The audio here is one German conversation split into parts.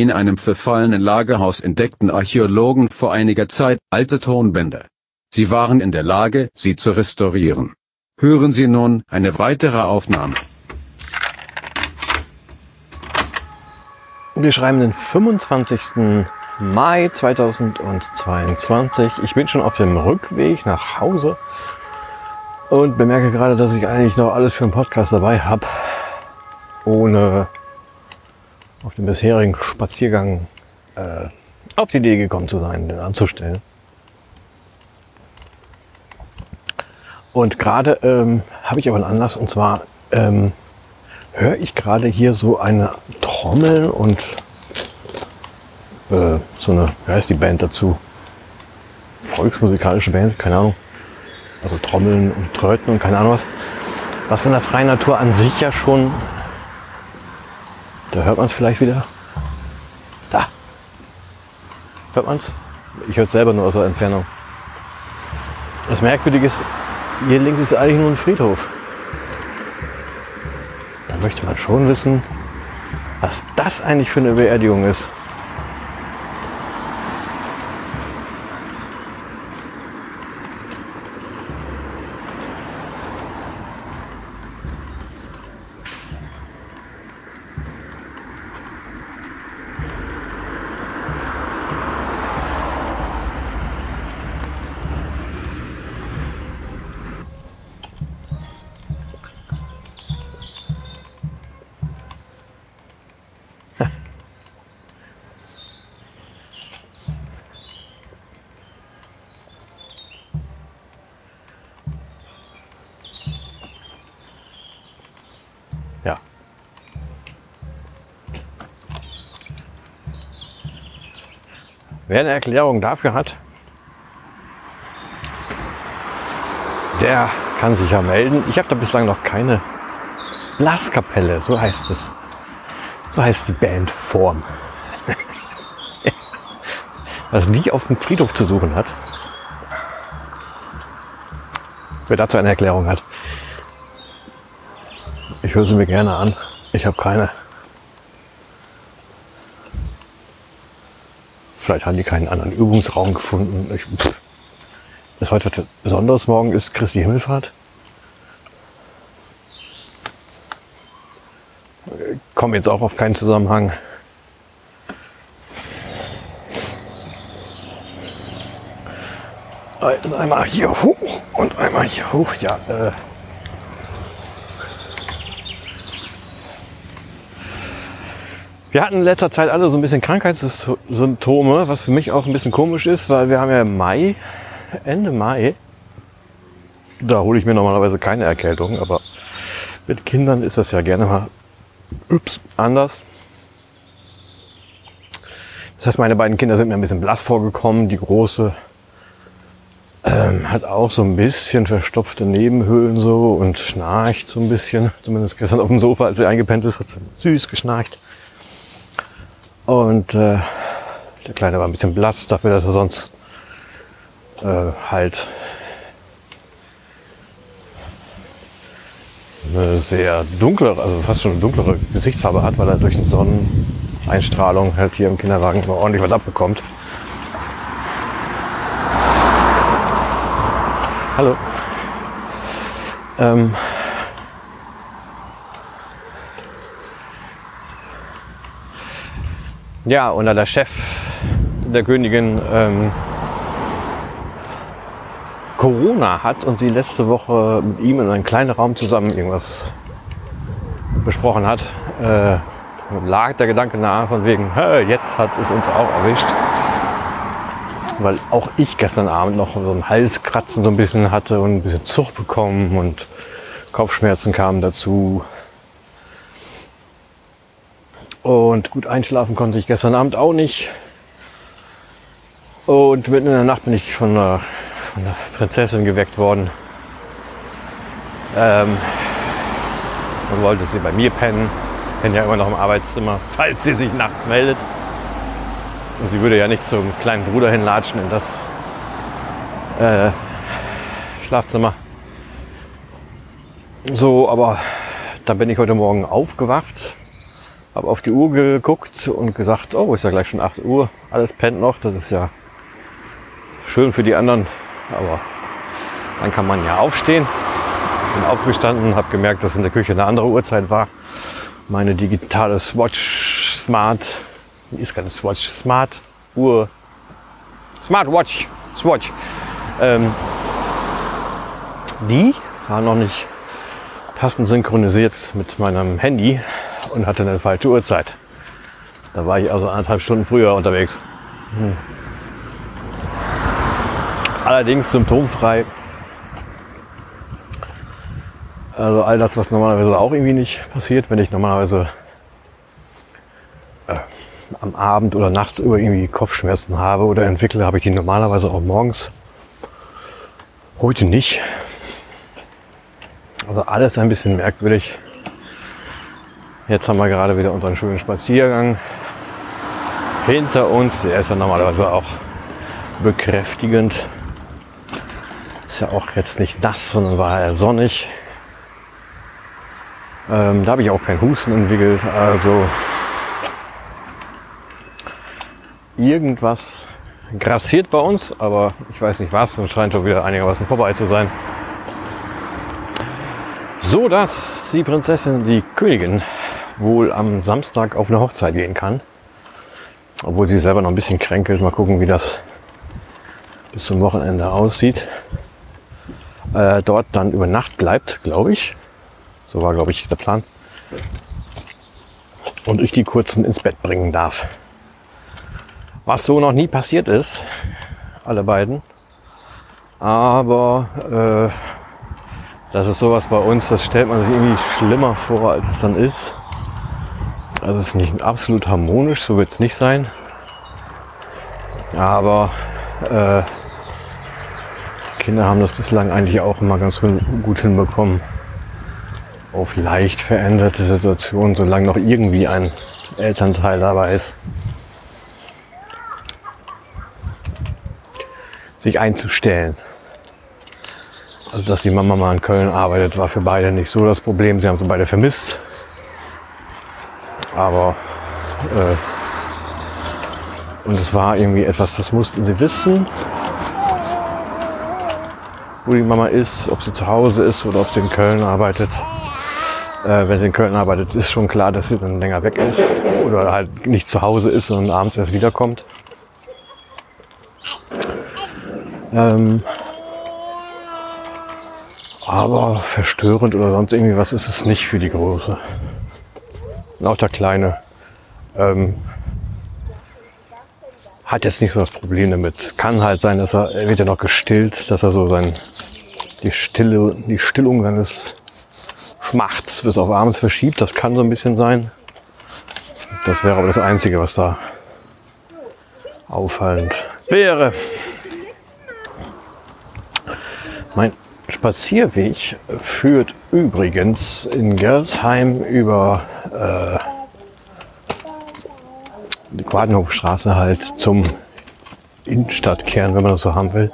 In einem verfallenen Lagerhaus entdeckten Archäologen vor einiger Zeit alte Tonbänder. Sie waren in der Lage, sie zu restaurieren. Hören Sie nun eine weitere Aufnahme. Wir schreiben den 25. Mai 2022. Ich bin schon auf dem Rückweg nach Hause und bemerke gerade, dass ich eigentlich noch alles für einen Podcast dabei habe, ohne auf dem bisherigen Spaziergang äh, auf die Idee gekommen zu sein, den anzustellen. Und gerade ähm, habe ich aber einen Anlass und zwar ähm, höre ich gerade hier so eine Trommel und äh, so eine, wie heißt die Band dazu? Volksmusikalische Band, keine Ahnung. Also Trommeln und Tröten und keine Ahnung was. Was in der freien Natur an sich ja schon da hört man es vielleicht wieder. Da. Hört man es? Ich höre es selber nur aus der Entfernung. Das Merkwürdige ist, hier links ist eigentlich nur ein Friedhof. Da möchte man schon wissen, was das eigentlich für eine Beerdigung ist. Wer eine Erklärung dafür hat, der kann sich ja melden. Ich habe da bislang noch keine Blaskapelle, so heißt es. So heißt die Bandform. Was nie auf dem Friedhof zu suchen hat. Wer dazu eine Erklärung hat, ich höre sie mir gerne an. Ich habe keine. Vielleicht haben die keinen anderen Übungsraum gefunden. Ich, ist heute was Besonderes. Morgen ist Christi Himmelfahrt. Komme jetzt auch auf keinen Zusammenhang. Einmal hier hoch und einmal hier hoch. Ja, äh, Wir hatten in letzter Zeit alle so ein bisschen Krankheitssymptome, was für mich auch ein bisschen komisch ist, weil wir haben ja Mai, Ende Mai. Da hole ich mir normalerweise keine Erkältung, aber mit Kindern ist das ja gerne mal ups, anders. Das heißt, meine beiden Kinder sind mir ein bisschen blass vorgekommen. Die große ähm, hat auch so ein bisschen verstopfte Nebenhöhlen so und schnarcht so ein bisschen. Zumindest gestern auf dem Sofa, als sie eingepennt ist, hat sie süß geschnarcht. Und äh, der Kleine war ein bisschen blass dafür, dass er sonst äh, halt eine sehr dunkle, also fast schon eine dunklere Gesichtsfarbe hat, weil er durch eine Sonneneinstrahlung halt hier im Kinderwagen immer ordentlich was abbekommt. Hallo. Ähm, Ja, und da der Chef der Königin ähm, Corona hat und sie letzte Woche mit ihm in einem kleinen Raum zusammen irgendwas besprochen hat, äh, lag der Gedanke nahe von wegen, jetzt hat es uns auch erwischt. Weil auch ich gestern Abend noch so ein Halskratzen so ein bisschen hatte und ein bisschen Zug bekommen und Kopfschmerzen kamen dazu. Und gut einschlafen konnte ich gestern Abend auch nicht. Und mitten in der Nacht bin ich von einer, von einer Prinzessin geweckt worden. Ähm, und wollte sie bei mir pennen. Pennen ja immer noch im Arbeitszimmer, falls sie sich nachts meldet. Und sie würde ja nicht zum kleinen Bruder hinlatschen in das äh, Schlafzimmer. So, aber dann bin ich heute Morgen aufgewacht Habe auf die Uhr geguckt und gesagt, oh, ist ja gleich schon 8 Uhr, alles pennt noch, das ist ja schön für die anderen, aber dann kann man ja aufstehen. Bin aufgestanden, habe gemerkt, dass in der Küche eine andere Uhrzeit war. Meine digitale Swatch Smart, ist keine Swatch Smart Uhr, Smartwatch, Swatch, ähm, die war noch nicht passend synchronisiert mit meinem Handy und hatte eine falsche Uhrzeit. Da war ich also anderthalb Stunden früher unterwegs. Hm. Allerdings symptomfrei. Also all das, was normalerweise auch irgendwie nicht passiert, wenn ich normalerweise äh, am Abend oder nachts über irgendwie Kopfschmerzen habe oder entwickle, habe ich die normalerweise auch morgens. Heute nicht. Also alles ein bisschen merkwürdig. Jetzt haben wir gerade wieder unseren schönen Spaziergang hinter uns. Der ist ja normalerweise auch bekräftigend. Ist ja auch jetzt nicht nass, sondern war eher sonnig. Ähm, da habe ich auch keinen Husten entwickelt. Also irgendwas grassiert bei uns, aber ich weiß nicht was und scheint schon wieder einigermaßen vorbei zu sein. So dass die Prinzessin, die Königin, wohl am Samstag auf eine Hochzeit gehen kann. Obwohl sie selber noch ein bisschen kränkelt. Mal gucken, wie das bis zum Wochenende aussieht. Äh, dort dann über Nacht bleibt, glaube ich. So war, glaube ich, der Plan. Und ich die kurzen ins Bett bringen darf. Was so noch nie passiert ist, alle beiden. Aber äh, das ist sowas bei uns, das stellt man sich irgendwie schlimmer vor, als es dann ist. Also es ist nicht absolut harmonisch, so wird es nicht sein. Aber äh, Kinder haben das bislang eigentlich auch immer ganz gut hinbekommen auf leicht veränderte Situationen, solange noch irgendwie ein Elternteil dabei ist, sich einzustellen. Also, dass die Mama mal in Köln arbeitet, war für beide nicht so das Problem. Sie haben sie beide vermisst. Aber, äh, und es war irgendwie etwas, das mussten sie wissen, wo die Mama ist, ob sie zu Hause ist oder ob sie in Köln arbeitet. Äh, wenn sie in Köln arbeitet, ist schon klar, dass sie dann länger weg ist oder halt nicht zu Hause ist, sondern abends erst wiederkommt. Ähm, aber verstörend oder sonst irgendwie was ist es nicht für die Große. Und auch der Kleine ähm, hat jetzt nicht so das Problem damit. Kann halt sein, dass er, er wird ja noch gestillt, dass er so sein, die Stille, die Stillung seines Schmachts bis auf abends verschiebt. Das kann so ein bisschen sein. Das wäre aber das Einzige, was da auffallend wäre. Mein Spazierweg führt übrigens in Gersheim über äh, die Quadenhofstraße halt zum Innenstadtkern, wenn man das so haben will.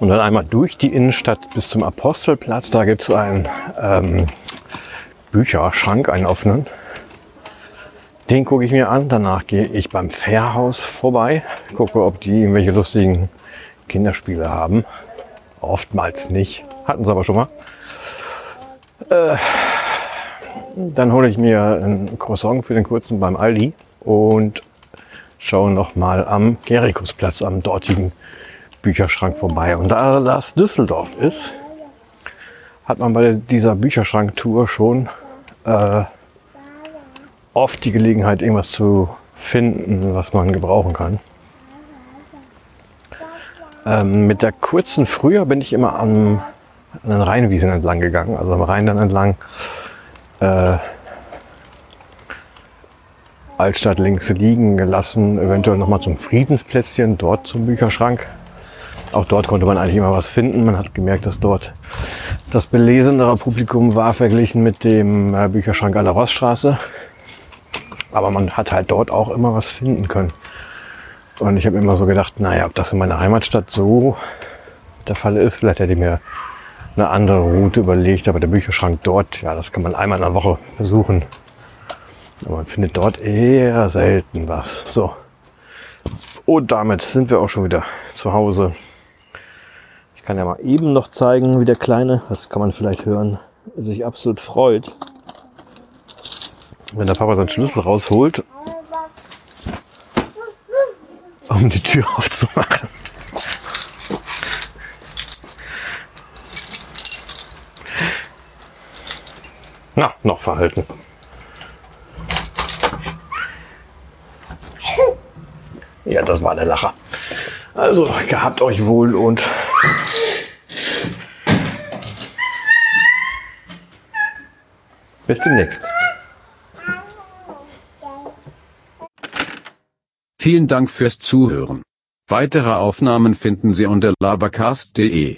Und dann einmal durch die Innenstadt bis zum Apostelplatz. Da gibt es einen ähm, Bücherschrank, einen offenen. Den gucke ich mir an. Danach gehe ich beim Fährhaus vorbei, gucke, ob die irgendwelche lustigen Kinderspiele haben. Oftmals nicht. Hatten sie aber schon mal. Äh, dann hole ich mir ein Croissant für den kurzen beim Aldi und schaue noch mal am Gerikusplatz, am dortigen Bücherschrank vorbei. Und da das Düsseldorf ist, hat man bei dieser Bücherschrank-Tour schon äh, oft die Gelegenheit, irgendwas zu finden, was man gebrauchen kann. Ähm, mit der kurzen früher bin ich immer am, an den Rheinwiesen entlang gegangen, also am Rhein dann entlang. Äh, Altstadt links liegen gelassen, eventuell nochmal zum Friedensplätzchen, dort zum Bücherschrank. Auch dort konnte man eigentlich immer was finden. Man hat gemerkt, dass dort das belesendere Publikum war verglichen mit dem äh, Bücherschrank an der Rossstraße. Aber man hat halt dort auch immer was finden können. Und ich habe immer so gedacht, naja, ob das in meiner Heimatstadt so der Fall ist, vielleicht hätte ich mir eine andere Route überlegt. Aber der Bücherschrank dort, ja, das kann man einmal in der Woche versuchen. Aber man findet dort eher selten was. So. Und damit sind wir auch schon wieder zu Hause. Ich kann ja mal eben noch zeigen, wie der Kleine, das kann man vielleicht hören, sich absolut freut, wenn der Papa seinen Schlüssel rausholt, um die Tür aufzumachen. Na, noch verhalten. Ja, das war der Lacher. Also, gehabt euch wohl und bis demnächst. Vielen Dank fürs Zuhören. Weitere Aufnahmen finden Sie unter labercast.de.